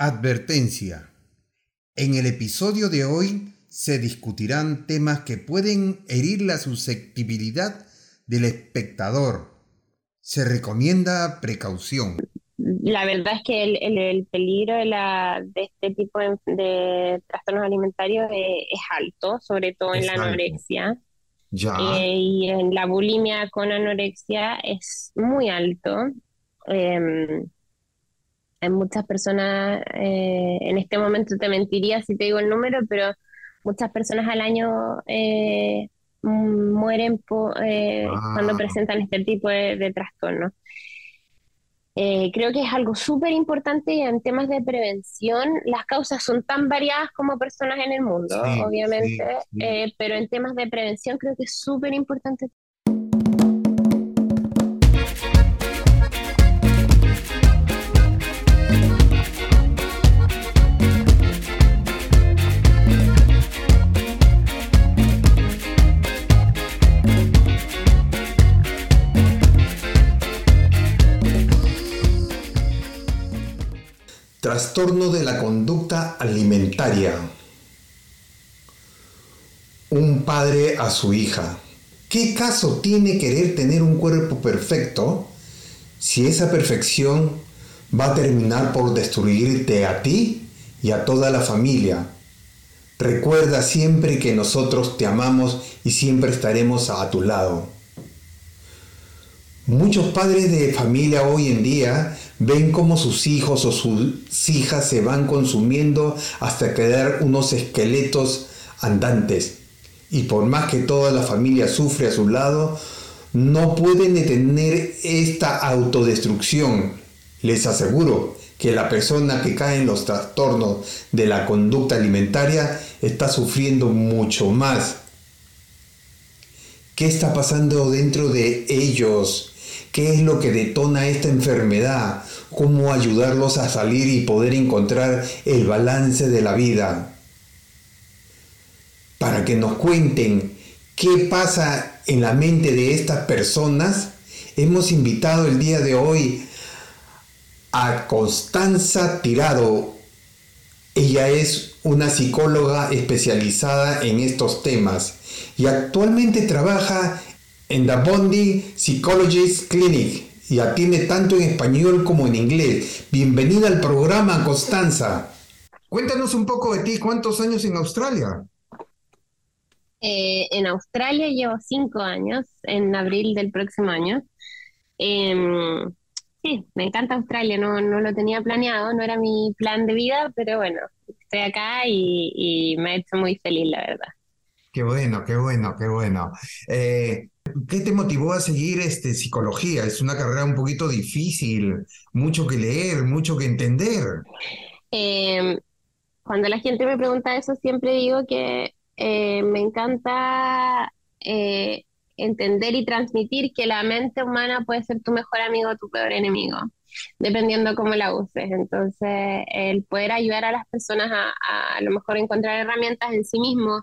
Advertencia. En el episodio de hoy se discutirán temas que pueden herir la susceptibilidad del espectador. Se recomienda precaución. La verdad es que el, peligro de, la, de, este tipo de, trastornos alimentarios es, alto, sobre todo en la anorexia. Ya. Eh, y en la bulimia con anorexia es muy alto. Em, hay muchas personas, eh, en este momento te mentiría si te digo el número, pero muchas personas al año eh, mueren eh, cuando ah. presentan este tipo de, de trastornos. creo que es algo súper importante en temas de prevención. Las causas son tan variadas como personas en el mundo, obviamente, pero en temas de prevención creo que es súper importante Trastorno de la conducta alimentaria. Un padre a su hija. ¿Qué caso tiene querer tener un cuerpo perfecto si esa perfección va a terminar por destruirte a ti y a toda la familia? Recuerda siempre que nosotros te amamos y siempre estaremos a tu lado. Muchos padres de familia hoy en día ven cómo sus hijos o sus hijas se van consumiendo hasta quedar unos esqueletos andantes. Y por más que toda la familia sufre a su lado, no pueden detener esta autodestrucción. Les aseguro que la persona que cae en los trastornos de la conducta alimentaria está sufriendo mucho más. ¿Qué está pasando dentro de ellos? Qué es lo que detona esta enfermedad, cómo ayudarlos a salir y poder encontrar el balance de la vida. Para que nos cuenten qué pasa en la mente de estas personas, hemos invitado el día de hoy a Constanza Tirado. Ella es una psicóloga especializada en estos temas y actualmente trabaja en The Bondi Psychologist Clinic y atiende tanto en español como en inglés. Bienvenida al programa, Constanza. Cuéntanos un poco de ti, ¿cuántos años en Australia? Eh, en Australia llevo cinco años, en abril del próximo año. Em, sí, me encanta Australia, no, no lo tenía planeado, no era mi plan de vida, pero bueno, estoy acá y, y me ha hecho muy feliz, la verdad. Qué bueno, qué bueno, qué bueno. Eh, ¿Qué te motivó a seguir este, psicología? Es una carrera un poquito difícil, mucho que leer, mucho que entender. Em, cuando la gente me pregunta eso, siempre digo que eh, me encanta eh, entender y transmitir que la mente humana puede ser tu mejor amigo o tu peor enemigo, dependiendo cómo la uses. Entonces, el poder ayudar a las personas a a, a lo mejor encontrar herramientas en sí mismos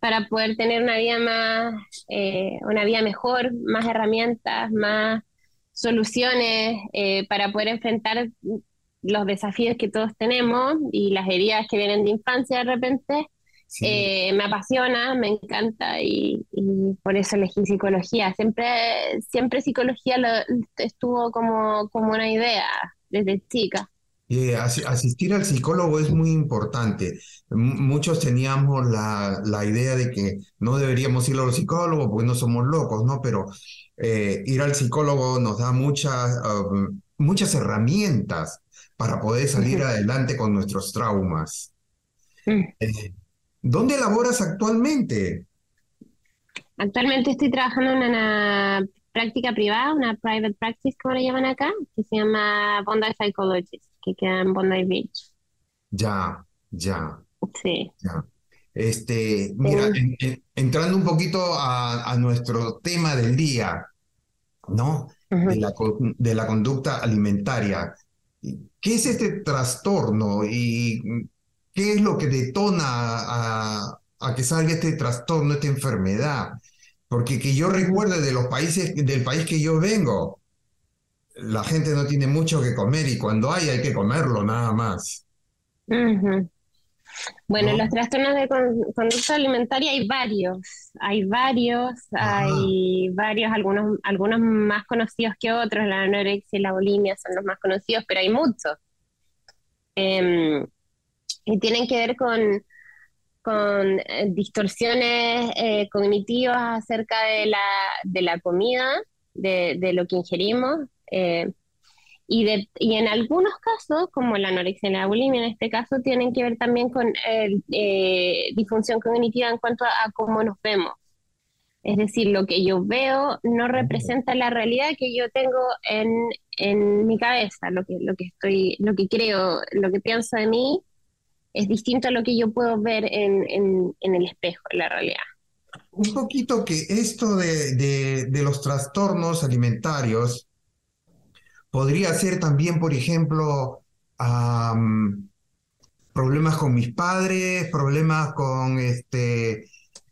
para poder tener una vida más, eh, una vida mejor, más herramientas, más soluciones eh, para poder enfrentar los desafíos que todos tenemos y las heridas que vienen de infancia de repente. Eh, me apasiona, me encanta y, por eso elegí psicología. Siempre, siempre psicología lo, estuvo como, como una idea desde chica. Eh, asistir al psicólogo es muy importante. muchos teníamos la, la, idea de que no deberíamos ir a los psicólogos porque no somos locos, ¿no? Pero eh, ir al psicólogo nos da muchas, um, muchas herramientas para poder salir adelante con nuestros traumas. Eh, ¿Dónde laboras actualmente? Actualmente estoy trabajando en una práctica privada, una private practice, como le llaman acá, que se llama Bondi Psychologist que queda en Bondi Beach. Ya, ya. Sí. Ya. Este, mira, entrando un poquito a, nuestro tema del día, ¿no? de, la, de la conducta alimentaria. ¿Qué es este trastorno y qué es lo que detona a, a que salga este trastorno, esta enfermedad? Porque que yo recuerde de los países, del país que yo vengo, la gente no tiene mucho que comer y cuando hay hay que comerlo nada más. Bueno, los trastornos de conducta alimentaria hay varios, hay varios, hay varios, algunos, algunos más conocidos que otros, la anorexia y la bulimia son los más conocidos, pero hay muchos. Em, y tienen que ver con, con eh, distorsiones eh, cognitivas acerca de la, de la comida, de, de lo que ingerimos. Eh, y, de, y en algunos casos, como la anorexia y la bulimia en este caso, tienen que ver también con eh, disfunción cognitiva en cuanto a, cómo nos vemos. Es decir, lo que yo veo no representa la realidad que yo tengo en, en mi cabeza, lo que, lo que estoy, lo que creo, lo que pienso de mí es distinto a lo que yo puedo ver en, en, en el espejo, en la realidad. Un poquito que esto de, de, de los trastornos alimentarios Podría ser también, por ejemplo, problemas con mis padres, problemas con este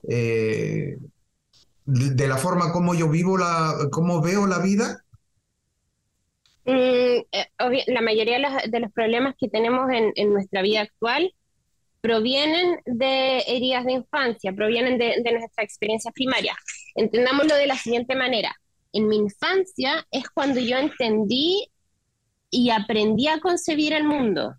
eh, de la forma como yo vivo la, cómo veo la vida. Mm, eh, la mayoría de los, problemas que tenemos en, nuestra vida actual provienen de heridas de infancia, provienen de, de nuestra experiencia primaria. Entendámoslo de la siguiente manera en mi infancia es cuando yo entendí y aprendí a concebir el mundo.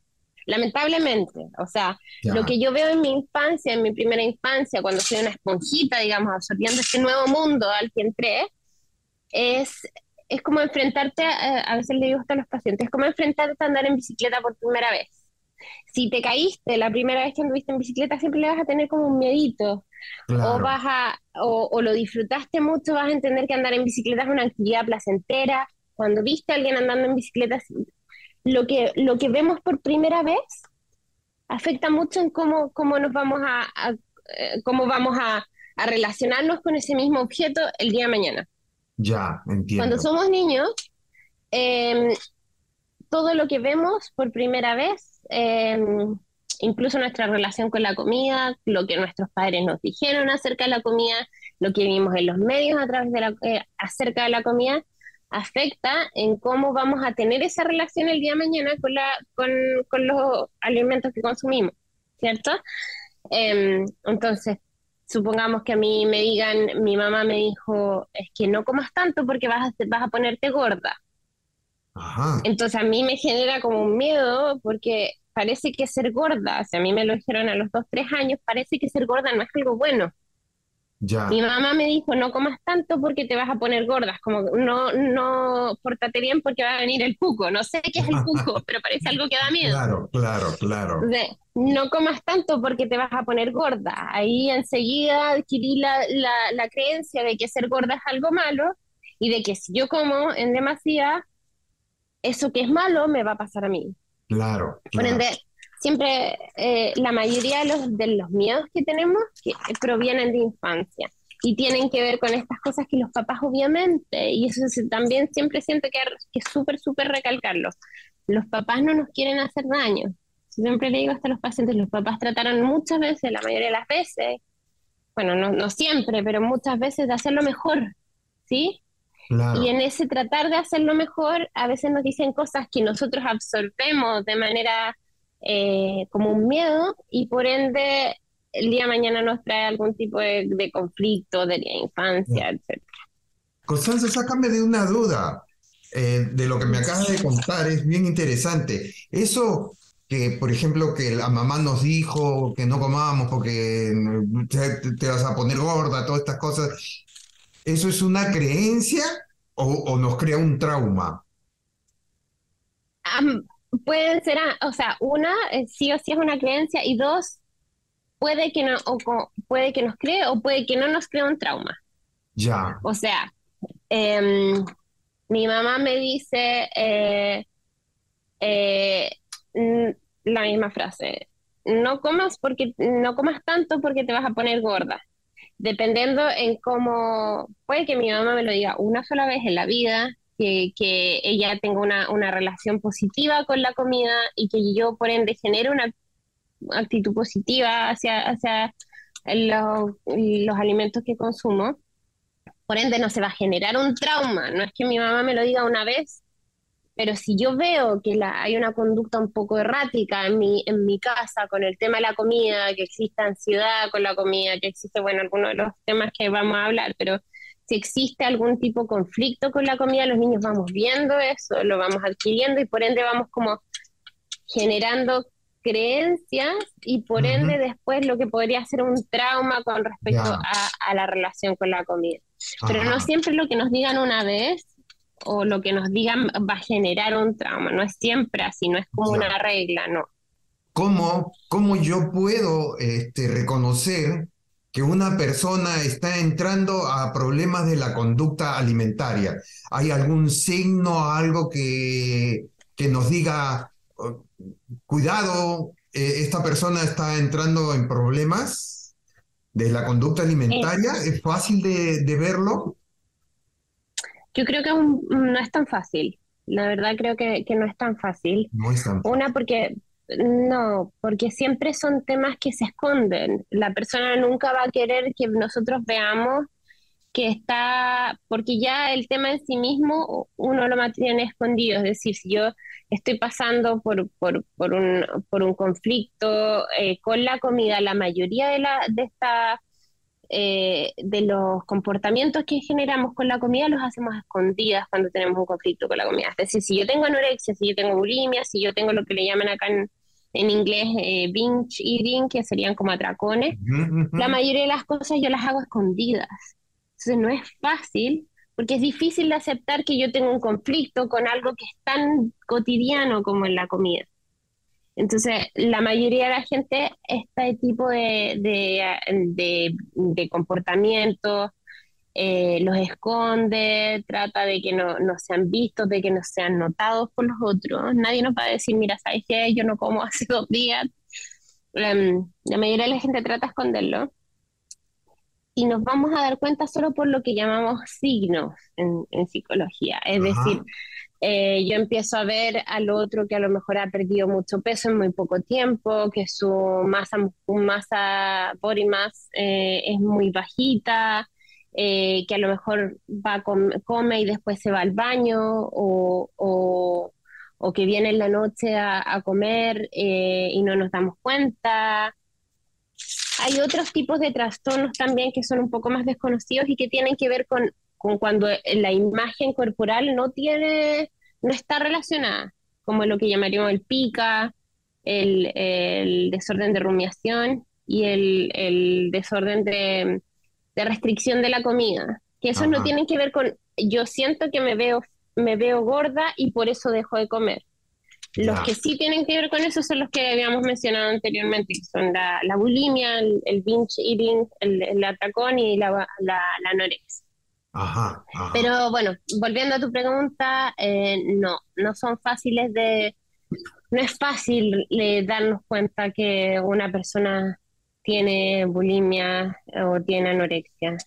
Lamentablemente, o sea, lo que yo veo en mi infancia, en mi primera infancia, cuando soy una esponjita, digamos, absorbiendo este nuevo mundo al que entré, es, es como enfrentarte, a, a veces le digo a los pacientes, es como enfrentarte a andar en bicicleta por primera vez. Si te caíste la primera vez que anduviste en bicicleta, siempre le vas a tener como un miedito, o, vas a, o, lo disfrutaste mucho, vas a entender que andar en bicicleta es una actividad placentera. Cuando viste a alguien andando en bicicleta, lo que, lo que vemos por primera vez afecta mucho en cómo, cómo nos vamos a, eh, cómo vamos a, a, relacionarnos con ese mismo objeto el día de mañana. Ya, entiendo. Cuando somos niños, em, todo lo que vemos por primera vez em, incluso nuestra relación con la comida, lo que nuestros padres nos dijeron acerca de la comida, lo que vimos en los medios a través de la, eh, acerca de la comida, afecta en cómo vamos a tener esa relación el día de mañana con, la, con, con los alimentos que consumimos, ¿cierto? Em, entonces, supongamos que a mí me digan, mi mamá me dijo, es que no comas tanto porque vas a, vas a ponerte gorda. Entonces a mí me genera como un miedo porque parece que ser gorda, si a mí me lo dijeron a los dos, tres años, parece que ser gorda no es algo bueno. Ya. Mi mamá me dijo, no comas tanto porque te vas a poner gorda, como no, no, pórtate bien porque va a venir el cuco, no sé qué es el cuco, pero parece algo que da miedo. Claro, claro, claro. no comas tanto porque te vas a poner gorda. Ahí enseguida adquirí la, la, la creencia de que ser gorda es algo malo y de que si yo como en demasía, eso que es malo me va a pasar a mí. Claro. Por ende, siempre eh, la mayoría de los, de los miedos que tenemos que provienen de infancia y tienen que ver con estas cosas que los papás obviamente, y eso también siempre siento que, que es súper, súper recalcarlo, los papás no nos quieren hacer daño. Siempre le digo hasta a los pacientes, los papás trataron muchas veces, la mayoría de las veces, bueno, no, no siempre, pero muchas veces de hacerlo mejor, ¿sí? Y en ese tratar de hacerlo mejor, a veces nos dicen cosas que nosotros absorbemos de manera eh, como un miedo y por ende el día de mañana nos trae algún tipo de, conflicto de la infancia, etc. Constanza, sácame de una duda. Eh, de lo que me acabas de contar es bien interesante. Eso que, por ejemplo, que la mamá nos dijo que no comábamos porque te vas a poner gorda, todas estas cosas, ¿Eso es una creencia o, nos crea un trauma? pueden ser, o sea, una, eh, sí o sí es una creencia, y dos, puede que, no, o, puede que nos cree o puede que no nos crea un trauma. Ya. O sea, em, mi mamá me dice eh, eh, la misma frase, no comas porque no comas tanto porque te vas a poner gorda dependiendo en cómo, puede que mi mamá me lo diga una sola vez en la vida, que, que ella tenga una, una, relación positiva con la comida y que yo por ende genere una actitud positiva hacia, hacia los, los alimentos que consumo. Por ende no se va a generar un trauma, no es que mi mamá me lo diga una vez Pero si yo veo que la, hay una conducta un poco errática en mi, en mi casa con el tema de la comida, que existe ansiedad con la comida, que existe, bueno, algunos de los temas que vamos a hablar, pero si existe algún tipo de conflicto con la comida, los niños vamos viendo eso, lo vamos adquiriendo y por ende vamos como generando creencias y por ende después lo que podría ser un trauma con respecto a, la relación con la comida. Pero no siempre lo que nos digan una vez o lo que nos digan va a generar un trauma, no es siempre así, no es como una regla, no. ¿Cómo, cómo yo puedo este, reconocer que una persona está entrando a problemas de la conducta alimentaria? ¿Hay algún signo, algo que, que nos diga, cuidado, eh, esta persona está entrando en problemas de la conducta alimentaria. ¿Es fácil de, verlo? Yo creo que no es tan fácil. La verdad creo que, no es tan fácil. No es tan fácil. Una porque no, porque siempre son temas que se esconden. La persona nunca va a querer que nosotros veamos que está, porque ya el tema en sí mismo uno lo mantiene escondido. Es decir, si yo estoy pasando por, por, por, un, por un conflicto eh, con la comida, la mayoría de, la, de, esta, eh, de los comportamientos que generamos con la comida los hacemos escondidas cuando tenemos un conflicto con la comida. Es decir, si yo tengo anorexia, si yo tengo bulimia, si yo tengo lo que le llaman acá en, en inglés eh, binge eating, que serían como atracones, la mayoría de las cosas yo las hago escondidas. Entonces no es fácil porque es difícil de aceptar que yo tengo un conflicto con algo que es tan cotidiano como en la comida. Entonces, la mayoría de la gente, este tipo de, de, de, comportamientos eh, los esconde, trata de que no, no, sean vistos, de que no sean notados por los otros. Nadie nos va a decir, mira, ¿sabes qué? Yo no como hace dos días. Em, la mayoría de la gente trata de esconderlo y nos vamos a dar cuenta solo por lo que llamamos signos en, psicología. Es decir, eh, yo empiezo a ver al otro que a lo mejor ha perdido mucho peso en muy poco tiempo, que su masa, masa body mass eh, es muy bajita, eh, que a lo mejor va come y después se va al baño o, o, que viene en la noche a, a comer y no nos damos cuenta. Hay otros tipos de trastornos también que son un poco más desconocidos y que tienen que ver con, con cuando la imagen corporal no tiene, no está relacionada, como lo que llamaríamos el pica, el, el desorden de rumiación y el, el desorden de, de, restricción de la comida. Que esos no tienen que ver con yo siento que me veo, me veo gorda y por eso dejo de comer. Los que sí tienen que ver con eso son los que habíamos mencionado anteriormente, que son la, bulimia, el, binge eating, el, atacón y la, la, anorexia. Ajá, Pero bueno, volviendo a tu pregunta, eh, no, no son fáciles de... No es fácil eh, darnos cuenta que una persona tiene bulimia o tiene anorexia.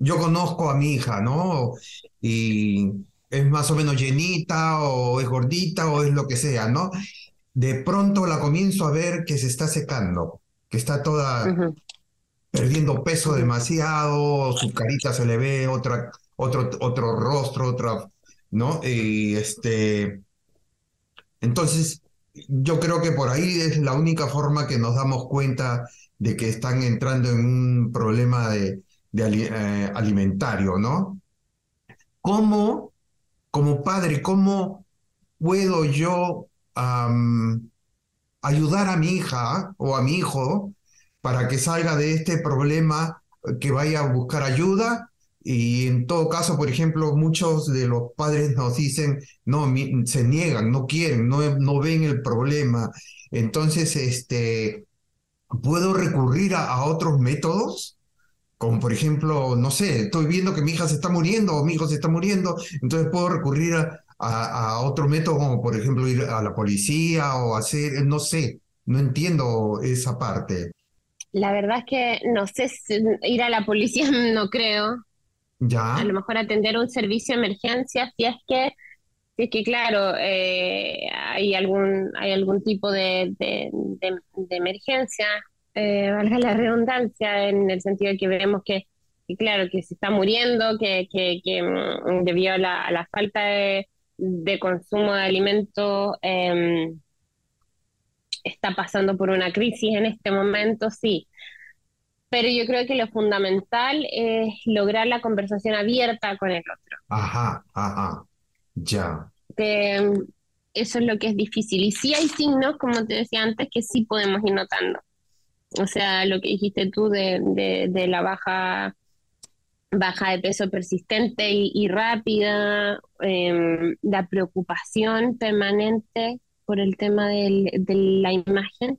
yo conozco a mi hija, ¿no? Y es más o menos llenita o es gordita o es lo que sea, ¿no? De pronto la comienzo a ver que se está secando, que está toda perdiendo peso demasiado, su carita se le ve otra, otro, otro rostro, otra, ¿no? Y este, entonces, yo creo que por ahí es la única forma que nos damos cuenta de que están entrando en un problema de, eh, alimentario, ¿no? ¿Cómo como padre, ¿cómo puedo yo ayudar a mi hija o a mi hijo para que salga de este problema, que vaya a buscar ayuda? Y en todo caso, por ejemplo, muchos de los padres nos dicen, no, se niegan, no quieren, no, no ven el problema. Entonces, este, ¿puedo recurrir a otros métodos? Como por ejemplo, no sé, estoy viendo que mi hija se está muriendo o mi hijo se está muriendo, entonces puedo recurrir a, otro método como por ejemplo ir a la policía o hacer, no sé, no entiendo esa parte. La verdad es que no sé, si ir a la policía no creo. Ya. A lo mejor atender un servicio de emergencia, si es que, si es que claro, eh, hay algún hay algún tipo de, de, de emergencia eh, valga la redundancia, en el sentido de que vemos que, claro, que se está muriendo, que, que, mm, debido a la, falta de, de consumo de alimentos em, está pasando por una crisis en este momento, sí. Pero yo creo que lo fundamental es lograr la conversación abierta con el otro. Ajá, ajá, ya. Que em, eso es lo que es difícil. Y sí hay signos, como te decía antes, que sí podemos ir notando. O sea, lo que dijiste tú de, de, la baja baja de peso persistente y, rápida, em, la preocupación permanente por el tema del, de la imagen,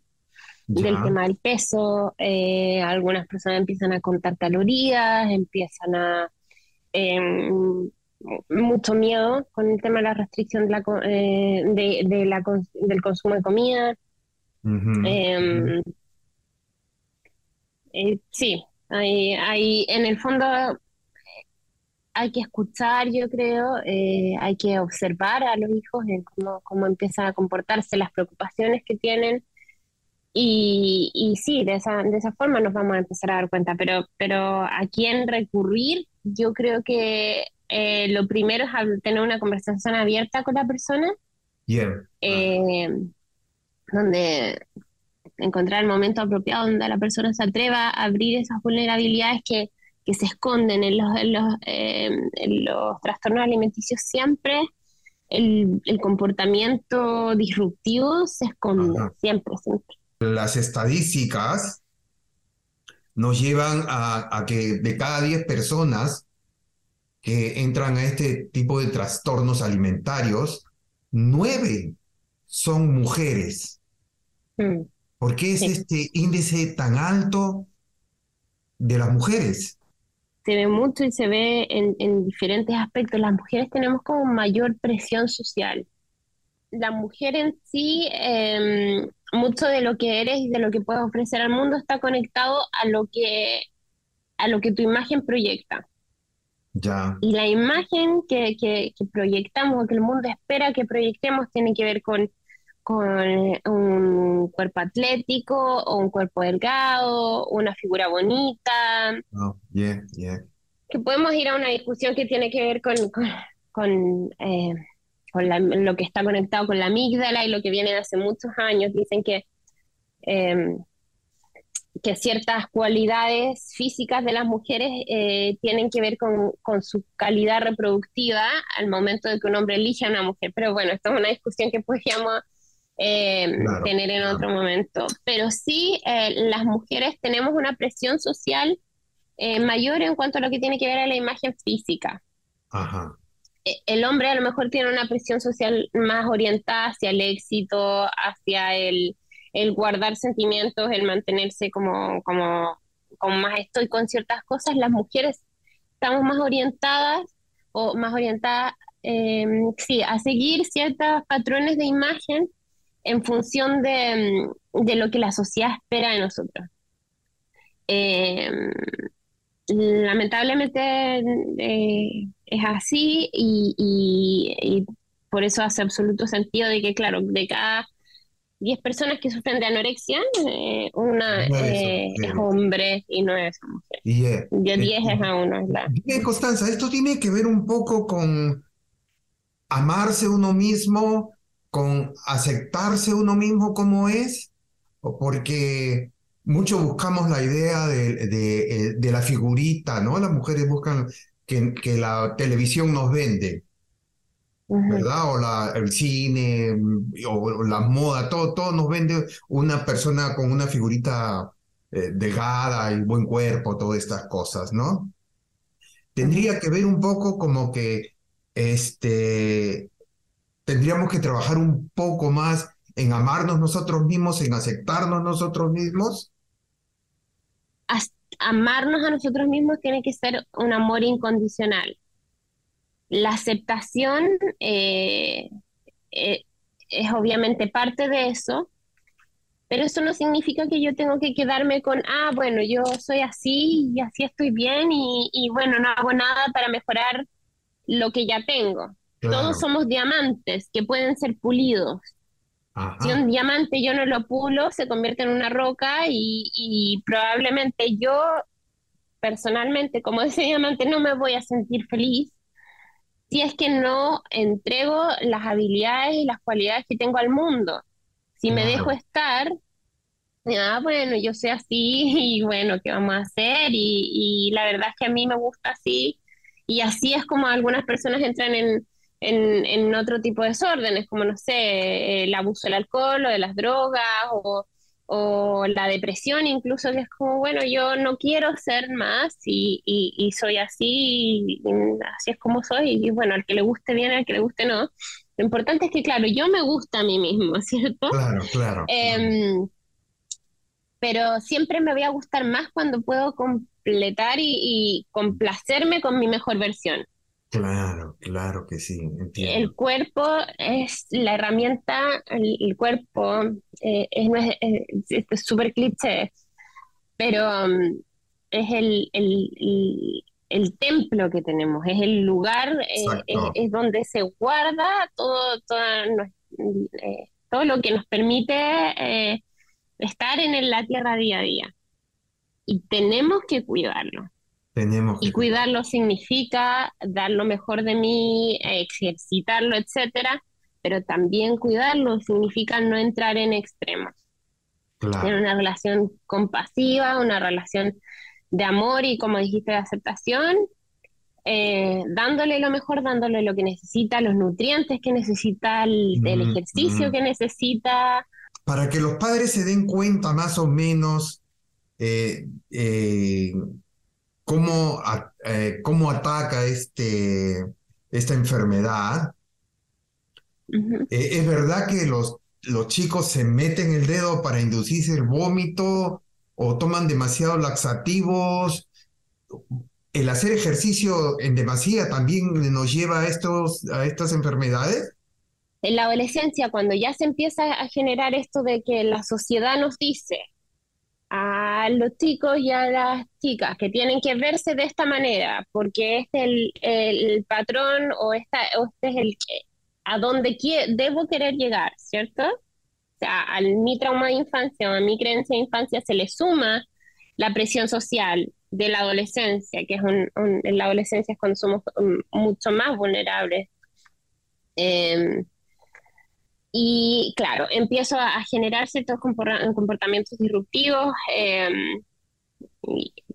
del tema del peso, eh, algunas personas empiezan a contar calorías, empiezan a... Em, mucho miedo con el tema de la restricción de la, eh, de, la, del consumo de comida. Em, eh, sí, hay, hay, en el fondo hay que escuchar, yo creo, eh, hay que observar a los hijos en cómo, cómo empiezan a comportarse, las preocupaciones que tienen. Y, y sí, de esa, de esa forma nos vamos a empezar a dar cuenta, pero, pero a quién recurrir, yo creo que eh, lo primero es tener una conversación abierta con la persona. Eh, donde encontrar el momento apropiado donde la persona se atreva a abrir esas vulnerabilidades que, que se esconden en los, en los, eh, en los trastornos alimenticios siempre. El, el, comportamiento disruptivo se esconde, siempre, siempre. Las estadísticas nos llevan a, a que de cada 10 personas, que entran a este tipo de trastornos alimentarios, nueve son mujeres. Mm. ¿Por qué es este índice tan alto de las mujeres? Se ve mucho y se ve en, diferentes aspectos. Las mujeres tenemos como mayor presión social. La mujer en sí, em, mucho de lo que eres y de lo que puedes ofrecer al mundo está conectado a lo que, a lo que tu imagen proyecta. Y la imagen que, que, proyectamos, que el mundo espera que proyectemos, tiene que ver con, con un cuerpo atlético o un cuerpo delgado, una figura bonita. Oh, que podemos ir a una discusión que tiene que ver con, con, eh, lo que está conectado con la amígdala y lo que viene de hace muchos años. Dicen que eh, que ciertas cualidades físicas de las mujeres eh, tienen que ver con, su calidad reproductiva al momento de que un hombre elige a una mujer. Pero bueno, esto es una discusión que podríamos eh, tener en otro momento. Pero sí, eh, las mujeres tenemos una presión social mayor en cuanto a lo que tiene que ver a la imagen física. El hombre a lo mejor tiene una presión social más orientada hacia el éxito, hacia el el guardar sentimientos, el mantenerse como, como, como más estoy con ciertas cosas, las mujeres estamos más orientadas o más orientadas, em, sí, a seguir ciertos patrones de imagen en función de, de lo que la sociedad espera de nosotros. Em, lamentablemente eh, es así y, y, por eso hace absoluto sentido de que, claro, de cada 10 personas que sufren de anorexia, eh, una eh, es hombre y no es mujer. Y, eh, 10 es a uno. Es la... Constanza, esto tiene que ver un poco con amarse uno mismo, con aceptarse uno mismo como es, porque mucho buscamos la idea de, de, de, la figurita, ¿no? Las mujeres buscan que, que la televisión nos vende ¿verdad? O la, el cine, o, la moda, todo, todo nos vende una persona con una figurita eh, delgada y buen cuerpo, todas estas cosas, ¿no? Tendría que ver un poco como que este, tendríamos que trabajar un poco más en amarnos nosotros mismos, en aceptarnos nosotros mismos. Amarnos a nosotros mismos tiene que ser un amor incondicional la aceptación eh, eh, es obviamente parte de eso, pero eso no significa que yo tengo que quedarme con, ah, bueno, yo soy así y así estoy bien y, bueno, no hago nada para mejorar lo que ya tengo. Todos somos diamantes que pueden ser pulidos. Si un diamante yo no lo pulo, se convierte en una roca y, y probablemente yo, personalmente, como ese diamante, no me voy a sentir feliz si es que no entrego las habilidades y las cualidades que tengo al mundo. Si me dejo estar, ah, bueno, yo sé así y bueno, ¿qué vamos a hacer? Y, la verdad es que a mí me gusta así. Y así es como algunas personas entran en, en, otro tipo de desórdenes, como no sé, el abuso del alcohol o de las drogas o, o la depresión incluso, que es como, bueno, yo no quiero ser más y, y, soy así, así es como soy, y bueno, al que le guste bien, al que le guste no. Lo importante es que, claro, yo me gusta a mí mismo, ¿cierto? Claro, claro. Em, pero siempre me voy a gustar más cuando puedo completar y, y complacerme con mi mejor versión. Claro, claro que sí, entiendo. El cuerpo es la herramienta, el, cuerpo eh, es súper cliché, pero um, es el, el, templo que tenemos, es el lugar, eh, es, donde se guarda todo, eh, todo lo que nos permite estar en la tierra día a día. Y tenemos que cuidarlo y cuidarlo significa dar lo mejor de mí, ejercitarlo, etcétera, pero también cuidarlo significa no entrar en extremos. Tener una relación compasiva, una relación de amor y, como dijiste, de aceptación, eh, dándole lo mejor, dándole lo que necesita, los nutrientes que necesita, el, ejercicio que necesita. Para que los padres se den cuenta más o menos eh, eh, cómo, eh, cómo ataca este, esta enfermedad. Eh, es verdad que los, los chicos se meten el dedo para inducirse el vómito o toman demasiados laxativos. El hacer ejercicio en demasía también nos lleva a, estos, a estas enfermedades. En la adolescencia, cuando ya se empieza a generar esto de que la sociedad nos dice, a los chicos y a las chicas que tienen que verse de esta manera, porque este es el, patrón o, esta, este es el a donde debo querer llegar, ¿cierto? O sea, a mi trauma de infancia o a mi creencia de infancia se le suma la presión social de la adolescencia, que es un, en la adolescencia es cuando somos mucho más vulnerables. Eh, y claro, empiezo a, generar ciertos comportamientos disruptivos, em,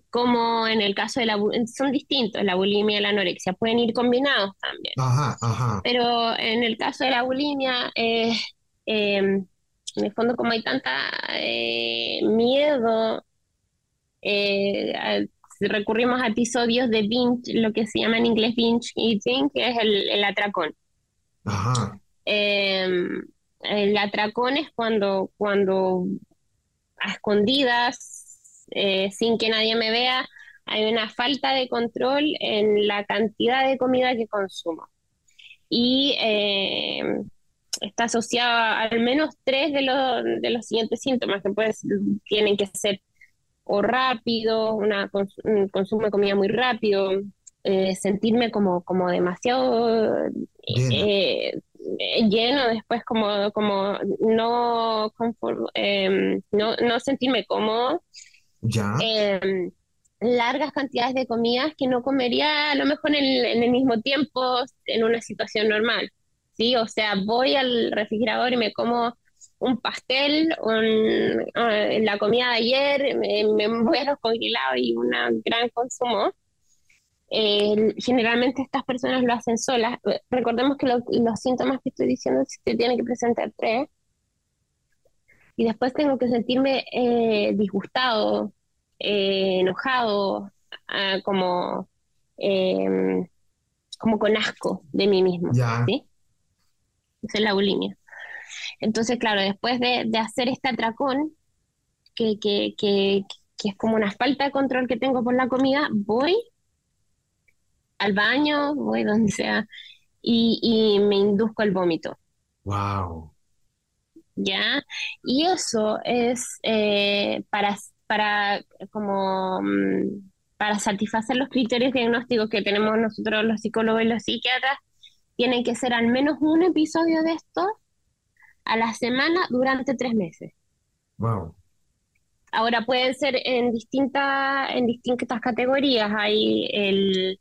como en el caso de la son distintos, la bulimia y la anorexia, pueden ir combinados también. Ajá, ajá. Pero en el caso de la bulimia, eh, em, en el fondo como hay tanta eh, miedo, eh, recurrimos a episodios de binge, lo que se llama en inglés binge eating, que es el, el atracón. Ajá. Em, el atracón es cuando, cuando a escondidas, eh, sin que nadie me vea, hay una falta de control en la cantidad de comida que consumo. Y em, está asociado al menos tres de los, de los siguientes síntomas que pues, tienen que ser o rápido, una un consumo de comida muy rápido, eh, sentirme como, como demasiado eh, lleno después como, como no, em, no, no sentirme cómodo. Ya. Em, largas cantidades de comidas que no comería a lo mejor en el, en el mismo tiempo en una situación normal. ¿sí? O sea, voy al refrigerador y me como un pastel, un, uh, la comida de ayer, me, me voy a los congelados y un gran consumo generalmente estas personas lo hacen solas. Recordemos que los síntomas que estoy diciendo se tienen que presentar tres. Y después tengo que sentirme eh, disgustado, eh, enojado, ah, como, em, como con asco de mí mismo. ¿sí? Esa es la bulimia. Entonces, claro, después de, hacer este atracón, que, que, que, que es como una falta de control que tengo por la comida, voy al baño, voy donde sea, y, me induzco el vómito. Wow. ¿Ya? Y eso es eh, para, para como mm, para satisfacer los criterios diagnósticos que tenemos nosotros los psicólogos y los psiquiatras, tienen que ser al menos un episodio de esto a la semana durante tres meses. Wow. Ahora pueden ser en distintas en distintas categorías. Hay el,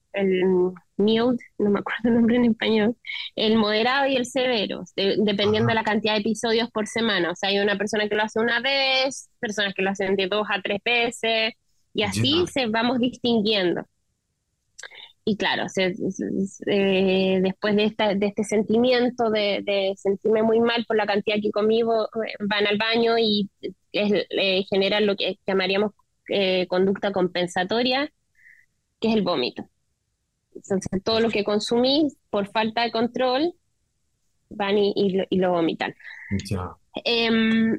mild, no me acuerdo el nombre en español, el moderado y el severo, dependiendo de la cantidad de episodios por semana. O sea, hay una persona que lo hace una vez, personas que lo hacen de dos a tres veces, y así se vamos distinguiendo. Y claro, eh, después de, esta, de este sentimiento de, sentirme muy mal por la cantidad que comí, van al baño y es, eh, generan lo que llamaríamos eh, conducta compensatoria, que es el vómito. Entonces, todo lo que consumí por falta de control van y, lo, vomitan. Em,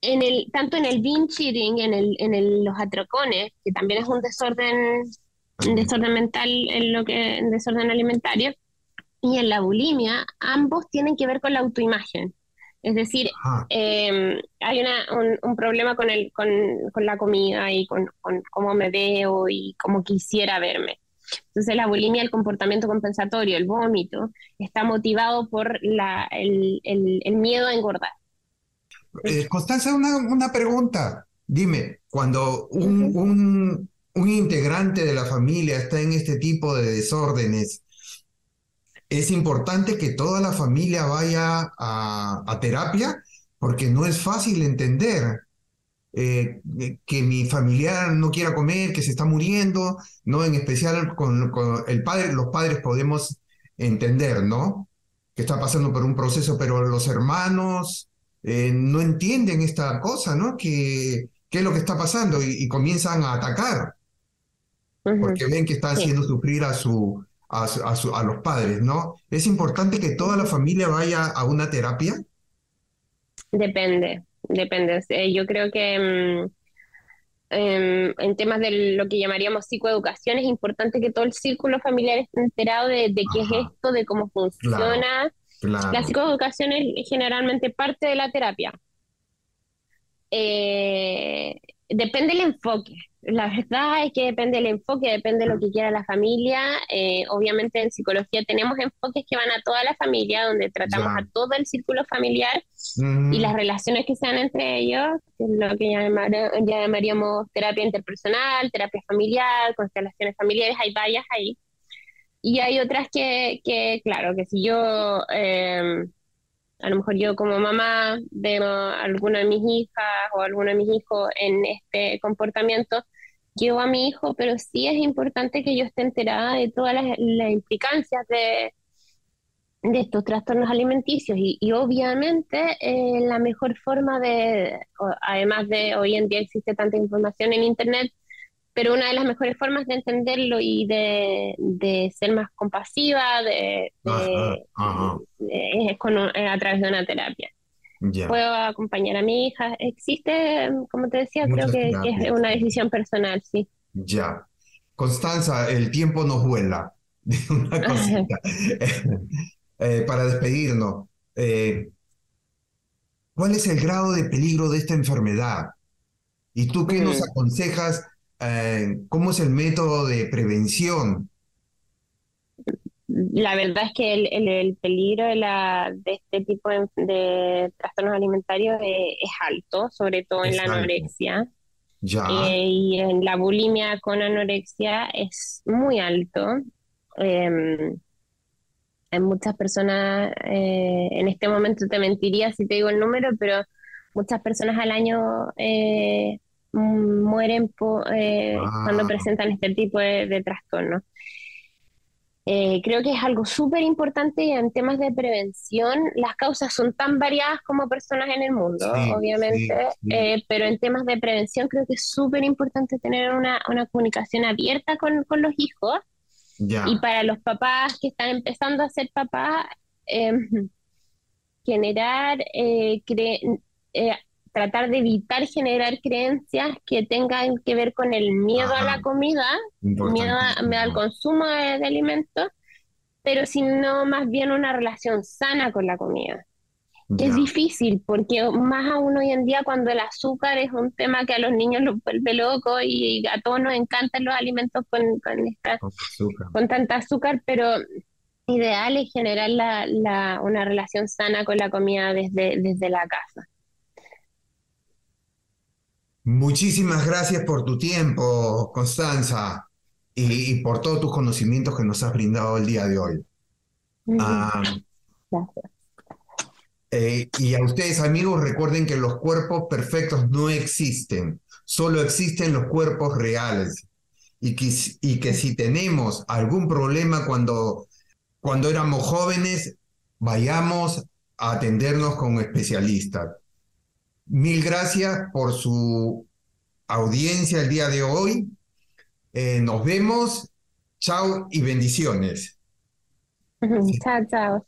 en el, tanto en el binge eating, en, el, en los atracones, que también es un desorden, desorden mental, en lo que, un desorden alimentario, y en la bulimia, ambos tienen que ver con la autoimagen. Es decir, em, hay una, un, problema con, el, con, con la comida y con, con, cómo me veo y cómo quisiera verme. Entonces la bulimia, el comportamiento compensatorio, el vómito, está motivado por la, el, el, miedo a engordar. Eh, Constanza, una, una, pregunta. Dime, cuando un, un, un integrante de la familia está en este tipo de desórdenes, es importante que toda la familia vaya a, terapia porque no es fácil entender eh, que mi familiar no quiera comer, que se está muriendo, ¿no? En especial con, el padre, los padres podemos entender, ¿no? Que está pasando por un proceso, pero los hermanos eh, no entienden esta cosa, ¿no? Que, ¿Qué es lo que está pasando? Y, comienzan a atacar, porque ven que está haciendo sufrir a su, a, los padres, ¿no? ¿Es importante que toda la familia vaya a una terapia? Depende, depende. Eh, yo creo que mm, em, en temas de lo que llamaríamos psicoeducación es importante que todo el círculo familiar esté enterado de, qué es esto, de cómo funciona. La psicoeducación es generalmente parte de la terapia. Eh, depende del enfoque. La verdad es que depende del enfoque, depende de lo que quiera la familia. Eh, obviamente en psicología tenemos enfoques que van a toda la familia, donde tratamos a todo el círculo familiar y las relaciones que sean entre ellos, que es lo que llamaríamos terapia interpersonal, terapia familiar, constelaciones familiares, hay varias ahí. Y hay otras que, que claro, que si yo... Eh, a lo mejor yo como mamá veo a alguna de mis hijas o a alguno de mis hijos en este comportamiento, yo a mi hijo, pero sí es importante que yo esté enterada de todas las, implicancias de, de estos trastornos alimenticios. Y, obviamente eh, la mejor forma de, además de hoy en día existe tanta información en Internet, pero una de las mejores formas de entenderlo y de, ser más compasiva de, es con, a través de una terapia. Puedo acompañar a mi hija. Existe, como te decía, creo que, es una decisión personal, sí. Ya. Constanza, el tiempo nos vuela. una cosita. Eh, para despedirnos, eh, ¿cuál es el grado de peligro de esta enfermedad? ¿Y tú qué nos mm. aconsejas? Eh, ¿Cómo es el método de prevención? la verdad es que el, peligro de, la, de este tipo de, trastornos alimentarios es, alto, sobre todo en la anorexia. Eh, y en la bulimia con anorexia es muy alto. Em, hay muchas personas, eh, en este momento te mentiría si te digo el número, pero muchas personas al año eh, mueren cuando ah. presentan este tipo de, de trastornos. Eh, creo que es algo súper importante en temas de prevención. Las causas son tan variadas como personas en el mundo, obviamente, eh, pero en temas de prevención creo que es súper importante tener una, una, comunicación abierta con, con los hijos. Y para los papás que están empezando a ser papás, em, generar, eh, tratar de evitar generar creencias que tengan que ver con el miedo a la comida, miedo, al consumo de, alimentos, pero sino más bien una relación sana con la comida. Es difícil porque más aún hoy en día cuando el azúcar es un tema que a los niños los vuelve loco y a todos nos encantan los alimentos con, con, tanta azúcar, pero ideal es generar la, una relación sana con la comida desde, desde la casa. Muchísimas gracias por tu tiempo, Constanza. y, por todos tus conocimientos que nos has brindado el día de hoy. Ah, Gracias. Eh, y a ustedes amigos recuerden que los cuerpos perfectos no existen, solo existen los cuerpos reales. Y que, y que si tenemos algún problema cuando, cuando éramos jóvenes, vayamos a atendernos con especialistas. Mil gracias por su audiencia el día de hoy. Eh, nos vemos. Chao y bendiciones. Chao, chao.